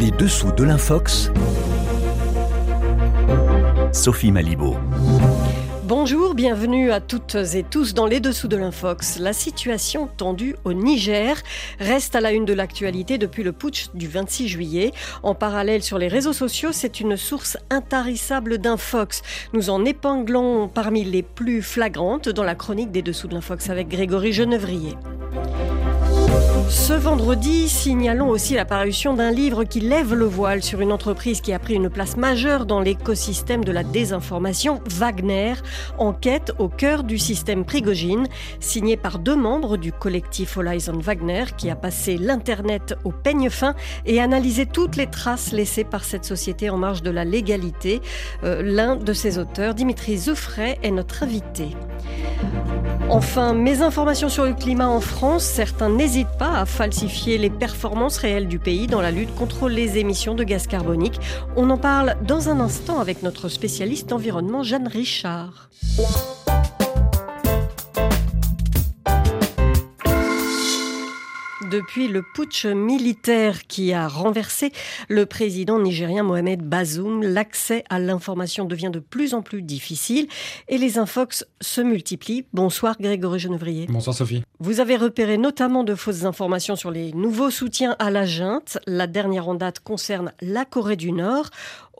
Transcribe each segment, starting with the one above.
Les dessous de l'Infox. Sophie Malibaud. Bonjour, bienvenue à toutes et tous dans les dessous de l'Infox. La situation tendue au Niger reste à la une de l'actualité depuis le putsch du 26 juillet. En parallèle sur les réseaux sociaux, c'est une source intarissable d'Infox. Nous en épinglons parmi les plus flagrantes dans la chronique des dessous de l'Infox avec Grégory Genevrier. Ce vendredi, signalons aussi l'apparition d'un livre qui lève le voile sur une entreprise qui a pris une place majeure dans l'écosystème de la désinformation, Wagner, enquête au cœur du système Prigogine, signé par deux membres du collectif Horizon Wagner qui a passé l'Internet au peigne fin et analysé toutes les traces laissées par cette société en marge de la légalité. Euh, l'un de ses auteurs, Dimitri Zoufray, est notre invité. Enfin, mes informations sur le climat en France, certains n'hésitent pas à falsifier les performances réelles du pays dans la lutte contre les émissions de gaz carbonique. On en parle dans un instant avec notre spécialiste environnement Jeanne Richard. Depuis le putsch militaire qui a renversé le président nigérien Mohamed Bazoum, l'accès à l'information devient de plus en plus difficile et les infox se multiplient. Bonsoir Grégory Genevrier. Bonsoir Sophie. Vous avez repéré notamment de fausses informations sur les nouveaux soutiens à la junte. La dernière en date concerne la Corée du Nord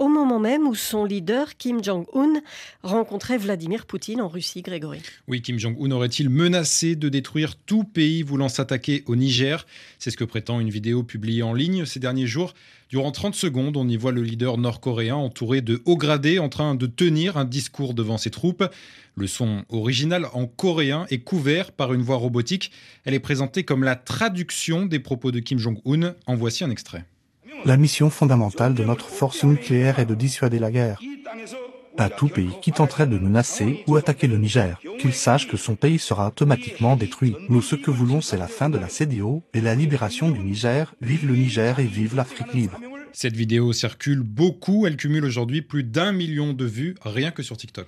au moment même où son leader, Kim Jong-un, rencontrait Vladimir Poutine en Russie, Grégory. Oui, Kim Jong-un aurait-il menacé de détruire tout pays voulant s'attaquer au Niger? C'est ce que prétend une vidéo publiée en ligne ces derniers jours. Durant 30 secondes, on y voit le leader nord-coréen entouré de hauts gradés en train de tenir un discours devant ses troupes. Le son original en coréen est couvert par une voix robotique. Elle est présentée comme la traduction des propos de Kim Jong-un. En voici un extrait. La mission fondamentale de notre force nucléaire est de dissuader la guerre à tout pays qui tenterait de menacer ou attaquer le Niger, qu'il sache que son pays sera automatiquement détruit. Nous ce que voulons c'est la fin de la CDO et la libération du Niger. Vive le Niger et vive l'Afrique libre. Cette vidéo circule beaucoup, elle cumule aujourd'hui plus d'un million de vues rien que sur TikTok.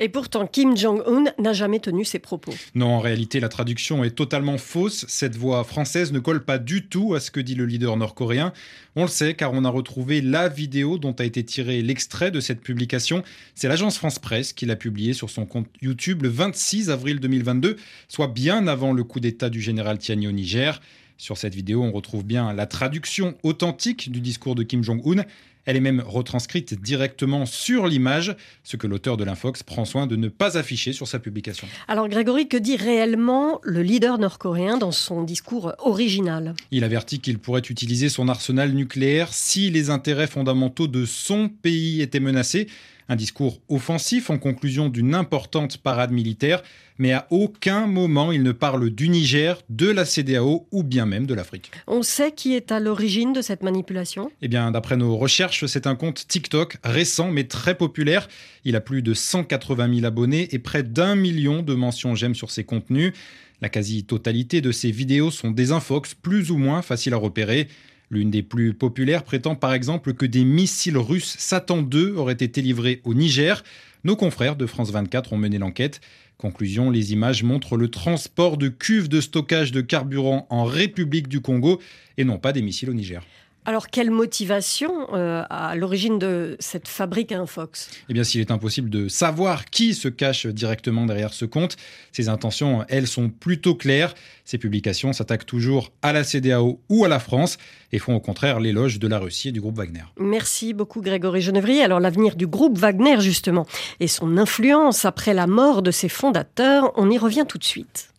Et pourtant, Kim Jong-un n'a jamais tenu ses propos. Non, en réalité, la traduction est totalement fausse. Cette voix française ne colle pas du tout à ce que dit le leader nord-coréen. On le sait car on a retrouvé la vidéo dont a été tiré l'extrait de cette publication. C'est l'agence France Presse qui l'a publiée sur son compte YouTube le 26 avril 2022, soit bien avant le coup d'État du général Tiani au Niger. Sur cette vidéo, on retrouve bien la traduction authentique du discours de Kim Jong-un. Elle est même retranscrite directement sur l'image, ce que l'auteur de l'Infox prend soin de ne pas afficher sur sa publication. Alors Grégory, que dit réellement le leader nord-coréen dans son discours original? Il avertit qu'il pourrait utiliser son arsenal nucléaire si les intérêts fondamentaux de son pays étaient menacés. Un discours offensif en conclusion d'une importante parade militaire, mais à aucun moment il ne parle du Niger, de la CDAO ou bien même de l'Afrique. On sait qui est à l'origine de cette manipulation Eh bien, d'après nos recherches, c'est un compte TikTok récent mais très populaire. Il a plus de 180 000 abonnés et près d'un million de mentions j'aime sur ses contenus. La quasi-totalité de ses vidéos sont des infox plus ou moins faciles à repérer. L'une des plus populaires prétend par exemple que des missiles russes Satan 2 auraient été livrés au Niger. Nos confrères de France 24 ont mené l'enquête. Conclusion, les images montrent le transport de cuves de stockage de carburant en République du Congo et non pas des missiles au Niger. Alors, quelle motivation euh, à l'origine de cette fabrique Infox? Eh bien, s'il est impossible de savoir qui se cache directement derrière ce compte, ses intentions, elles, sont plutôt claires. Ces publications s'attaquent toujours à la CDAO ou à la France et font au contraire l'éloge de la Russie et du groupe Wagner. Merci beaucoup, Grégory Genevrier. Alors, l'avenir du groupe Wagner, justement, et son influence après la mort de ses fondateurs, on y revient tout de suite.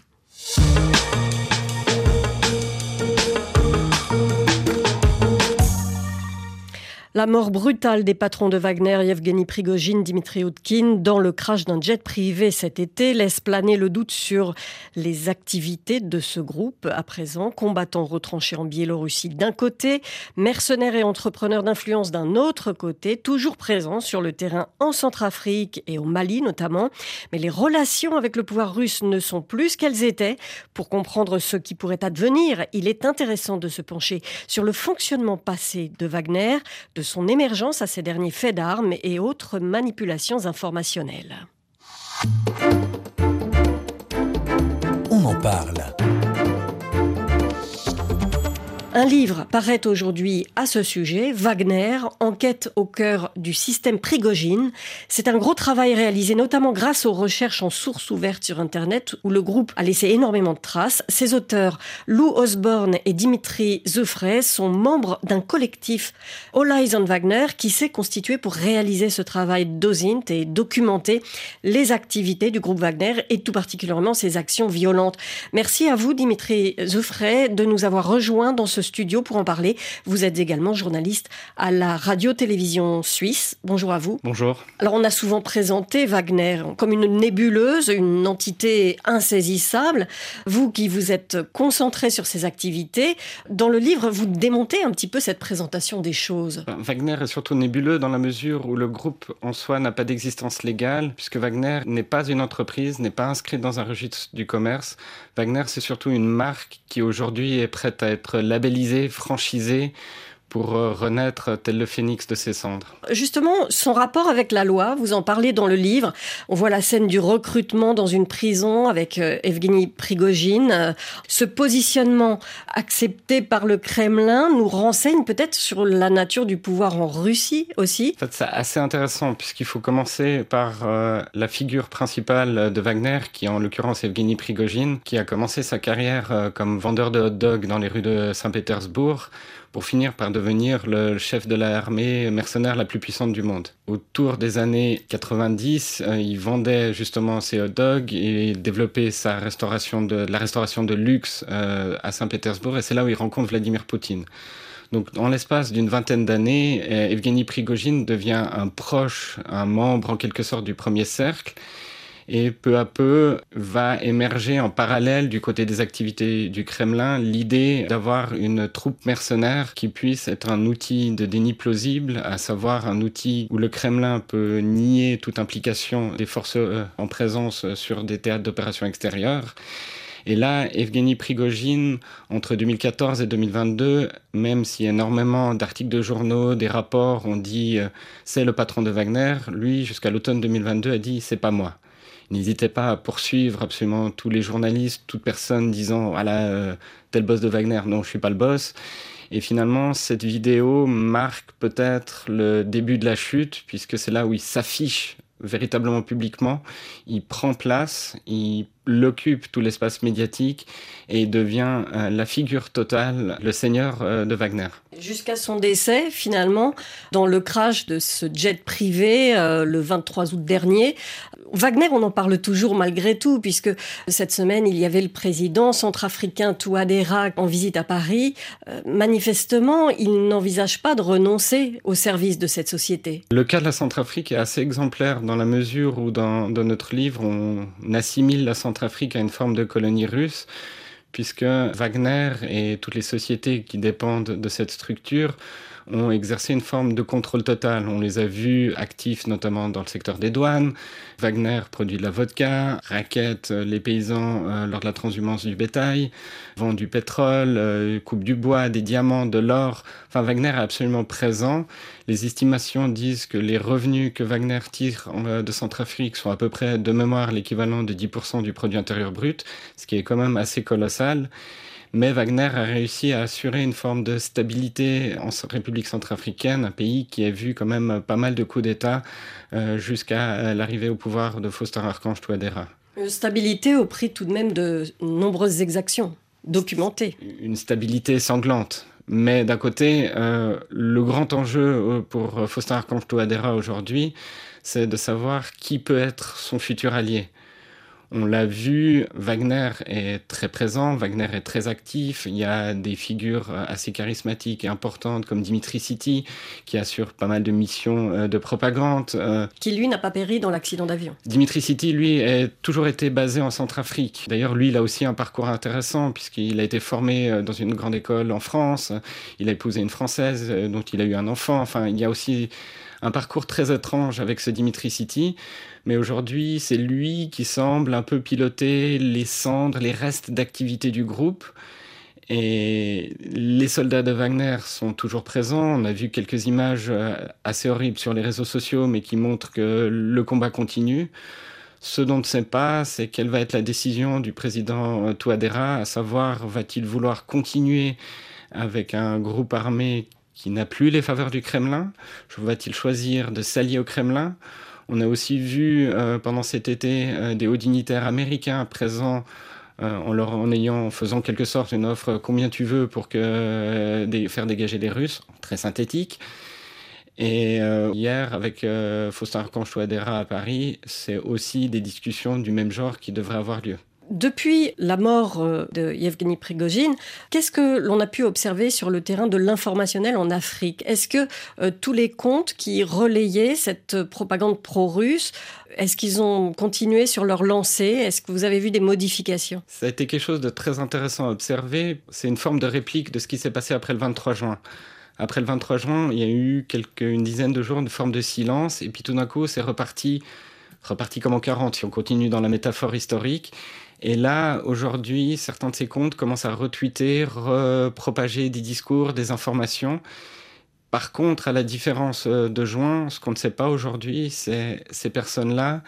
La mort brutale des patrons de Wagner, Yevgeny Prigogine, Dimitri Outkin, dans le crash d'un jet privé cet été, laisse planer le doute sur les activités de ce groupe à présent. Combattants retranchés en Biélorussie d'un côté, mercenaires et entrepreneurs d'influence d'un autre côté, toujours présents sur le terrain en Centrafrique et au Mali notamment. Mais les relations avec le pouvoir russe ne sont plus ce qu'elles étaient. Pour comprendre ce qui pourrait advenir, il est intéressant de se pencher sur le fonctionnement passé de Wagner, son émergence à ces derniers faits d'armes et autres manipulations informationnelles. On en parle. Un livre paraît aujourd'hui à ce sujet, Wagner, enquête au cœur du système Prigogine. C'est un gros travail réalisé notamment grâce aux recherches en sources ouvertes sur Internet où le groupe a laissé énormément de traces. Ses auteurs, Lou Osborne et Dimitri Zefray, sont membres d'un collectif All Eyes Wagner qui s'est constitué pour réaliser ce travail d'OSINT et documenter les activités du groupe Wagner et tout particulièrement ses actions violentes. Merci à vous, Dimitri Zefray, de nous avoir rejoints dans ce studio pour en parler. Vous êtes également journaliste à la radio-télévision suisse. Bonjour à vous. Bonjour. Alors on a souvent présenté Wagner comme une nébuleuse, une entité insaisissable. Vous qui vous êtes concentré sur ses activités, dans le livre, vous démontez un petit peu cette présentation des choses. Ben, Wagner est surtout nébuleux dans la mesure où le groupe en soi n'a pas d'existence légale, puisque Wagner n'est pas une entreprise, n'est pas inscrit dans un registre du commerce. Wagner, c'est surtout une marque qui aujourd'hui est prête à être labellisée, franchisée pour euh, renaître tel le phénix de ses cendres. Justement, son rapport avec la loi, vous en parlez dans le livre. On voit la scène du recrutement dans une prison avec euh, Evgeny Prigogine. Euh, ce positionnement accepté par le Kremlin nous renseigne peut-être sur la nature du pouvoir en Russie aussi. En fait, c'est assez intéressant puisqu'il faut commencer par la figure principale de Wagner, qui est en l'occurrence Evgeny Prigogine, qui a commencé sa carrière comme vendeur de hot dogs dans les rues de Saint-Pétersbourg pour finir par devenir le chef de l'armée mercenaire la plus puissante du monde. Autour des années 90, euh, il vendait justement ses hot dogs et développait sa restauration de, la restauration de luxe euh, à Saint-Pétersbourg et c'est là où il rencontre Vladimir Poutine. Donc, en l'espace d'une vingtaine d'années, euh, Evgeny Prigogine devient un proche, un membre en quelque sorte du premier cercle et peu à peu va émerger en parallèle du côté des activités du Kremlin l'idée d'avoir une troupe mercenaire qui puisse être un outil de déni plausible, à savoir un outil où le Kremlin peut nier toute implication des forces euh, en présence sur des théâtres d'opérations extérieures. Et là, Evgeny Prigogine, entre 2014 et 2022, même si énormément d'articles de journaux, des rapports ont dit euh, c'est le patron de Wagner, lui, jusqu'à l'automne 2022, a dit c'est pas moi. N'hésitez pas à poursuivre absolument tous les journalistes, toute personne disant voilà, euh, tel boss de Wagner, non, je suis pas le boss. Et finalement, cette vidéo marque peut-être le début de la chute, puisque c'est là où il s'affiche véritablement publiquement, il prend place, il l'occupe tout l'espace médiatique et devient euh, la figure totale, le seigneur euh, de Wagner. Jusqu'à son décès, finalement, dans le crash de ce jet privé le 23 août dernier, Wagner, on en parle toujours malgré tout, puisque cette semaine, il y avait le président centrafricain Touadéra en visite à Paris. manifestement, il n'envisage pas de renoncer au service de cette société. Le cas de la Centrafrique est assez exemplaire dans la mesure où dans, dans notre livre, on assimile la Centrafrique à une forme de colonie russe, puisque Wagner et toutes les sociétés qui dépendent de cette structure ont exercé une forme de contrôle total. On les a vus actifs notamment dans le secteur des douanes. Wagner produit de la vodka, raquette les paysans euh, lors de la transhumance du bétail, vend du pétrole, euh, coupe du bois, des diamants, de l'or. Enfin, Wagner est absolument présent. Les estimations disent que les revenus que Wagner tire euh, de Centrafrique sont à peu près de mémoire l'équivalent de 10% du produit intérieur brut, ce qui est quand même assez colossal. Mais Wagner a réussi à assurer une forme de stabilité en République centrafricaine, un pays qui a vu quand même pas mal de coups d'État euh, jusqu'à euh, l'arrivée au pouvoir de Faustin Archange Touadéra. Une stabilité au prix tout de même de nombreuses exactions documentées. Une stabilité sanglante. Mais d'un côté, euh, le grand enjeu pour Faustin Archange Touadéra aujourd'hui, c'est de savoir qui peut être son futur allié. On l'a vu, Wagner est très présent, Wagner est très actif. Il y a des figures assez charismatiques et importantes comme Dimitri City, qui assure pas mal de missions euh, de propagande. Euh. Qui, lui, n'a pas péri dans l'accident d'avion. Dimitri City, lui, a toujours été basé en Centrafrique. D'ailleurs, lui, il a aussi un parcours intéressant, puisqu'il a été formé euh, dans une grande école en France. Il a épousé une Française dont il a eu un enfant. Enfin, il y a aussi un parcours très étrange avec ce Dimitri City, mais aujourd'hui c'est lui qui semble un peu piloter les cendres, les restes d'activité du groupe. Et les soldats de Wagner sont toujours présents. On a vu quelques images euh, assez horribles sur les réseaux sociaux, mais qui montrent que le combat continue. Ce dont on ne sait pas, c'est quelle va être la décision du président euh, Touadéra, à savoir va-t-il vouloir continuer avec un groupe armé qui n'a plus les faveurs du Kremlin Va-t-il choisir de s'allier au Kremlin? On a aussi vu euh, pendant cet été euh, des hauts dignitaires américains présents euh, en, leur, en ayant, en faisant quelque sorte une offre combien tu veux pour que, faire dégager les Russes, très synthétique. Et hier, avec Faustin Archange à Paris, c'est aussi des discussions du même genre qui devraient avoir lieu. Depuis la mort euh, de Yevgeny Prigogine, qu'est-ce que l'on a pu observer sur le terrain de l'informationnel en Afrique? Est-ce que euh, tous les comptes qui relayaient cette propagande pro-russe, est-ce qu'ils ont continué sur leur lancée? Est-ce que vous avez vu des modifications? Ça a été quelque chose de très intéressant à observer. C'est une forme de réplique de ce qui s'est passé après le 23 juin. Après le 23 juin, il y a eu une dizaine de jours de forme de silence, et puis tout d'un coup, c'est reparti, reparti comme en 40, si on continue dans la métaphore historique. Et là, aujourd'hui, certains de ces comptes commencent à retweeter, repropager des discours, des informations. Par contre, à la différence euh, de juin, ce qu'on ne sait pas aujourd'hui, c'est ces personnes-là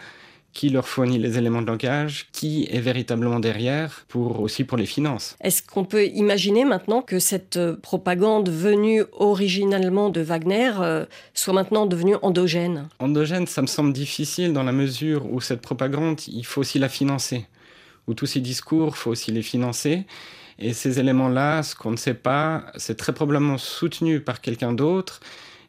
qui leur fournit les éléments de langage, qui est véritablement derrière, pour aussi pour les finances. Est-ce qu'on peut imaginer maintenant que cette euh, propagande venue originalement de Wagner euh, soit maintenant devenue endogène? Endogène, ça me semble difficile dans la mesure où cette propagande, il faut aussi la financer où tous ces discours, faut aussi les financer. Et ces éléments-là, ce qu'on ne sait pas, c'est très probablement soutenu par quelqu'un d'autre.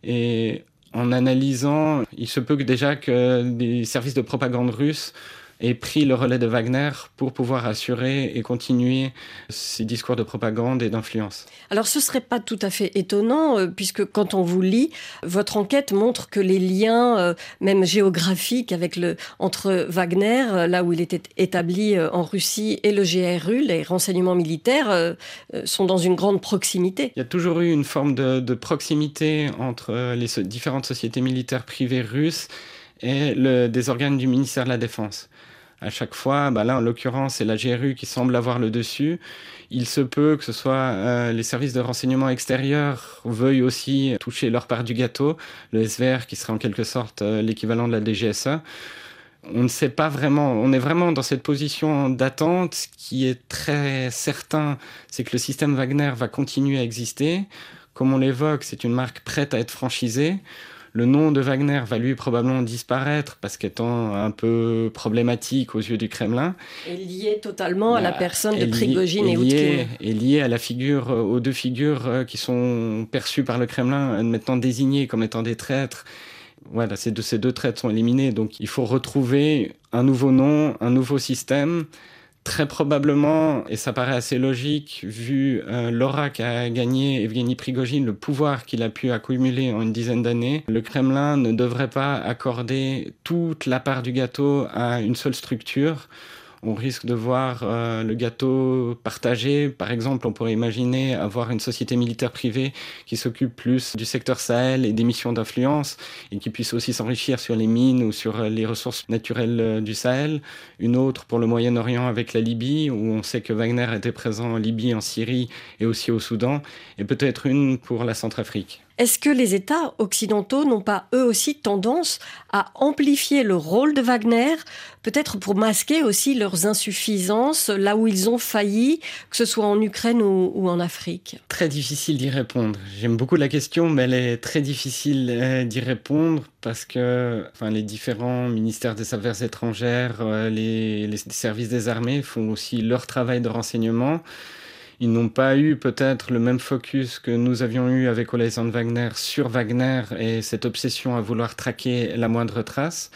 Et en analysant, il se peut que déjà que des services de propagande russes et pris le relais de Wagner pour pouvoir assurer et continuer ces discours de propagande et d'influence. Alors ce serait pas tout à fait étonnant, euh, puisque quand on vous lit, votre enquête montre que les liens, euh, même géographiques, avec le, entre Wagner, euh, là où il était établi en Russie, et le GRU, les renseignements militaires, sont dans une grande proximité. Il y a toujours eu une forme de, de proximité entre les différentes sociétés militaires privées russes et le, des organes du ministère de la Défense à chaque fois. Bah là, en l'occurrence, c'est la GRU qui semble avoir le dessus. Il se peut que ce soit euh, les services de renseignement extérieur veuillent aussi toucher leur part du gâteau, le SVR qui serait en quelque sorte euh, l'équivalent de la DGSE. On ne sait pas vraiment, on est vraiment dans cette position d'attente. Ce qui est très certain, c'est que le système Wagner va continuer à exister. Comme on l'évoque, c'est une marque prête à être franchisée le nom de Wagner va lui probablement disparaître parce qu'étant un peu problématique aux yeux du Kremlin. Et lié totalement à la bah, personne de Prigogine et, Outkin. Et lié à la figure, euh, aux deux figures euh, qui sont perçues par le Kremlin, euh, maintenant désignées comme étant des traîtres. Voilà, ces deux, ces deux traîtres sont éliminés. Donc il faut retrouver un nouveau nom, un nouveau système. Très probablement, et ça paraît assez logique, vu euh, l'aura qu'a gagné Evgeny Prigogine, le pouvoir qu'il a pu accumuler en une dizaine d'années, le Kremlin ne devrait pas accorder toute la part du gâteau à une seule structure on risque de voir euh, le gâteau partagé. Par exemple, on pourrait imaginer avoir une société militaire privée qui s'occupe plus du secteur Sahel et des missions d'influence et qui puisse aussi s'enrichir sur les mines ou sur les ressources naturelles euh, du Sahel. Une autre pour le Moyen-Orient avec la Libye, où on sait que Wagner était présent en Libye, en Syrie et aussi au Soudan. Et peut-être une pour la Centrafrique. Est-ce que les États occidentaux n'ont pas eux aussi tendance à amplifier le rôle de Wagner, peut-être pour masquer aussi leurs insuffisances là où ils ont failli, que ce soit en Ukraine ou, en Afrique? Très difficile d'y répondre. J'aime beaucoup la question, mais elle est très difficile euh, d'y répondre parce que enfin, les différents ministères des Affaires étrangères, euh, les, les services des armées font aussi leur travail de renseignement. Ils n'ont pas eu peut-être le même focus que nous avions eu avec Olesan Wagner sur Wagner et cette obsession à vouloir traquer la moindre trace.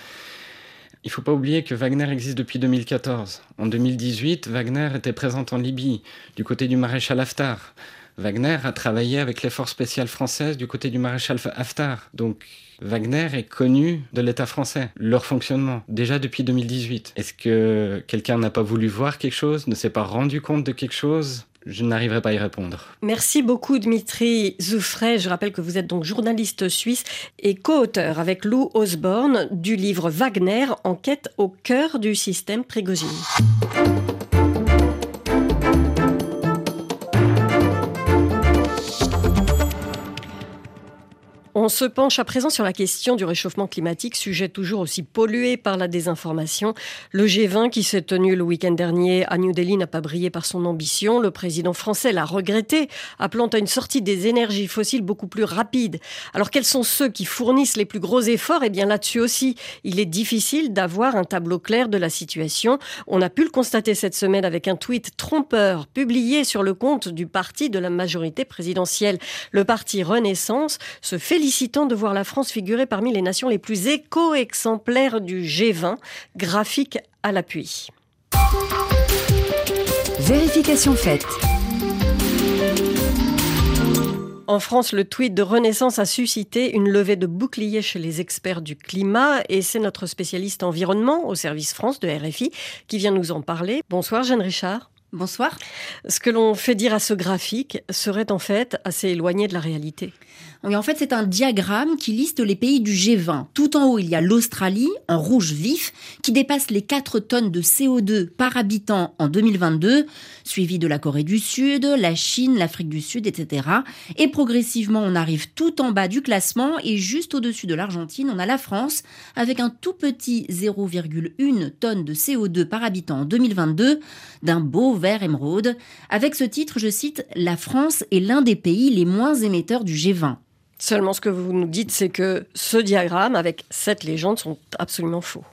Il ne faut pas oublier que Wagner existe depuis 2014. En 2018, Wagner était présent en Libye, du côté du maréchal Haftar. Wagner a travaillé avec les forces spéciales françaises du côté du maréchal Haftar. Donc Wagner est connu de l'État français, leur fonctionnement, déjà depuis 2018. Est-ce que quelqu'un n'a pas voulu voir quelque chose, ne s'est pas rendu compte de quelque chose? Je n'arriverai pas à y répondre. Merci beaucoup Dmitri Zoufray. Je rappelle que vous êtes donc journaliste suisse et co-auteur avec Lou Osborne du livre Wagner, Enquête au cœur du système Prigozhin. On se penche à présent sur la question du réchauffement climatique, sujet toujours aussi pollué par la désinformation. Le G20 qui s'est tenu le week-end dernier à New Delhi n'a pas brillé par son ambition. Le président français l'a regretté, appelant à une sortie des énergies fossiles beaucoup plus rapide. Alors quels sont ceux qui fournissent les plus gros efforts? Eh bien là-dessus aussi, il est difficile d'avoir un tableau clair de la situation. On a pu le constater cette semaine avec un tweet trompeur publié sur le compte du parti de la majorité présidentielle. Le parti Renaissance se félicite félicitant de voir la France figurer parmi les nations les plus éco-exemplaires du G20, graphique à l'appui. Vérification faite. En France, le tweet de Renaissance a suscité une levée de boucliers chez les experts du climat et c'est notre spécialiste environnement au service France de RFI qui vient nous en parler. Bonsoir Jeanne Richard. Bonsoir. Ce que l'on fait dire à ce graphique serait en fait assez éloigné de la réalité. Oui, en fait, c'est un diagramme qui liste les pays du G20. Tout en haut, il y a l'Australie, en rouge vif, qui dépasse les 4 tonnes de CO2 par habitant en 2022, suivi de la Corée du Sud, la Chine, l'Afrique du Sud, etc. Et progressivement, on arrive tout en bas du classement et juste au-dessus de l'Argentine, on a la France, avec un tout petit 0,1 tonne de CO2 par habitant en 2022, d'un beau vert émeraude. Avec ce titre, je cite, La France est l'un des pays les moins émetteurs du G20. Seulement, ce que vous nous dites, c'est que ce diagramme avec cette légende sont absolument faux.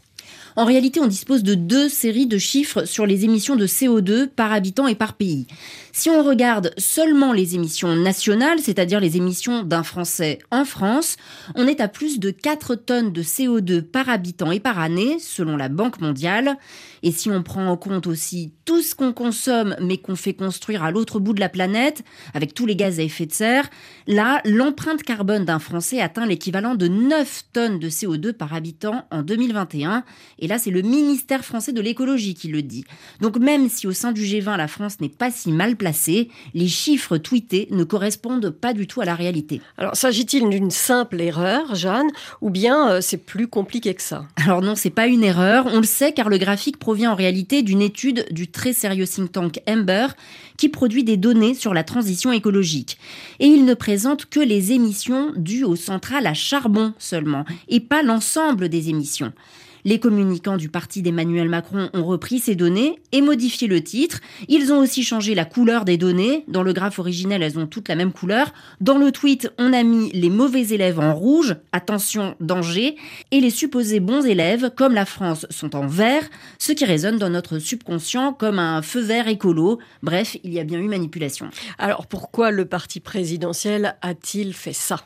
En réalité, on dispose de deux séries de chiffres sur les émissions de CO2 par habitant et par pays. Si on regarde seulement les émissions nationales, c'est-à-dire les émissions d'un Français en France, on est à plus de 4 tonnes de CO2 par habitant et par année, selon la Banque mondiale. Et si on prend en compte aussi tout ce qu'on consomme mais qu'on fait construire à l'autre bout de la planète, avec tous les gaz à effet de serre, là, l'empreinte carbone d'un Français atteint l'équivalent de 9 tonnes de CO2 par habitant en 2021. Et là, c'est le ministère français de l'écologie qui le dit. Donc même si au sein du G20, la France n'est pas si mal placée, les chiffres tweetés ne correspondent pas du tout à la réalité. Alors s'agit-il d'une simple erreur, Jeanne, ou bien euh, c'est plus compliqué que ça? Alors non, c'est pas une erreur. On le sait car le graphique provient en réalité d'une étude du très sérieux think tank Ember qui produit des données sur la transition écologique. Et il ne présente que les émissions dues aux centrales à charbon seulement, et pas l'ensemble des émissions. Les communicants du parti d'Emmanuel Macron ont repris ces données et modifié le titre. Ils ont aussi changé la couleur des données. Dans le graphe originel, elles ont toutes la même couleur. Dans le tweet, on a mis les mauvais élèves en rouge, attention, danger, et les supposés bons élèves, comme la France, sont en vert, ce qui résonne dans notre subconscient comme un feu vert écolo. Bref, il y a bien eu manipulation. Alors pourquoi le parti présidentiel a-t-il fait ça?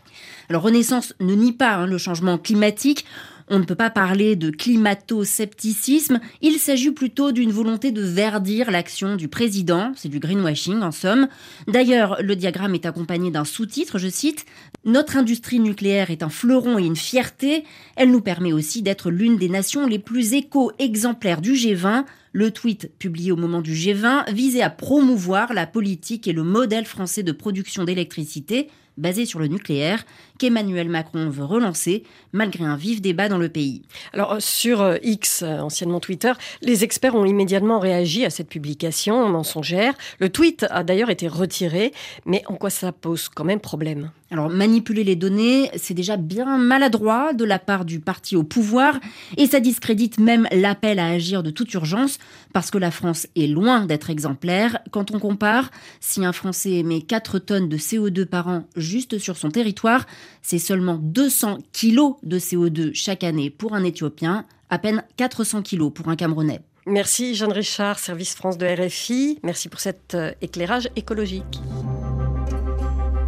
Alors Renaissance ne nie pas hein, le changement climatique. On ne peut pas parler de climato-scepticisme, il s'agit plutôt d'une volonté de verdir l'action du président, c'est du greenwashing en somme. D'ailleurs, le diagramme est accompagné d'un sous-titre, je cite, Notre industrie nucléaire est un fleuron et une fierté, elle nous permet aussi d'être l'une des nations les plus éco-exemplaires du G20, le tweet publié au moment du G20 visait à promouvoir la politique et le modèle français de production d'électricité basé sur le nucléaire qu'Emmanuel Macron veut relancer malgré un vif débat dans le pays. Alors sur euh, X, euh, anciennement Twitter, les experts ont immédiatement réagi à cette publication mensongère. Le tweet a d'ailleurs été retiré, mais en quoi ça pose quand même problème? Alors manipuler les données, c'est déjà bien maladroit de la part du parti au pouvoir et ça discrédite même l'appel à agir de toute urgence parce que la France est loin d'être exemplaire. Quand on compare, si un Français émet 4 tonnes de CO2 par an juste sur son territoire, c'est seulement 200 kilos de CO2 chaque année pour un Éthiopien, à peine 400 kilos pour un Camerounais. Merci Jeanne Richard, service France de RFI. Merci pour cet euh, éclairage écologique.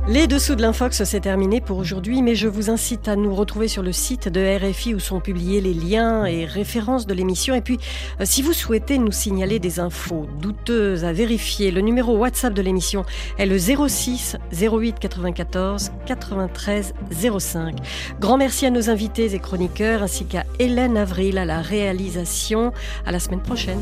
Les dessous de l'Infox, c'est terminé pour aujourd'hui, mais je vous incite à nous retrouver sur le site de RFI où sont publiés les liens et références de l'émission. Et puis, euh, si vous souhaitez nous signaler des infos douteuses à vérifier, le numéro WhatsApp de l'émission est le 06 08 94 93 05. Grand merci à nos invités et chroniqueurs ainsi qu'à Hélène Avril à la réalisation. À la semaine prochaine.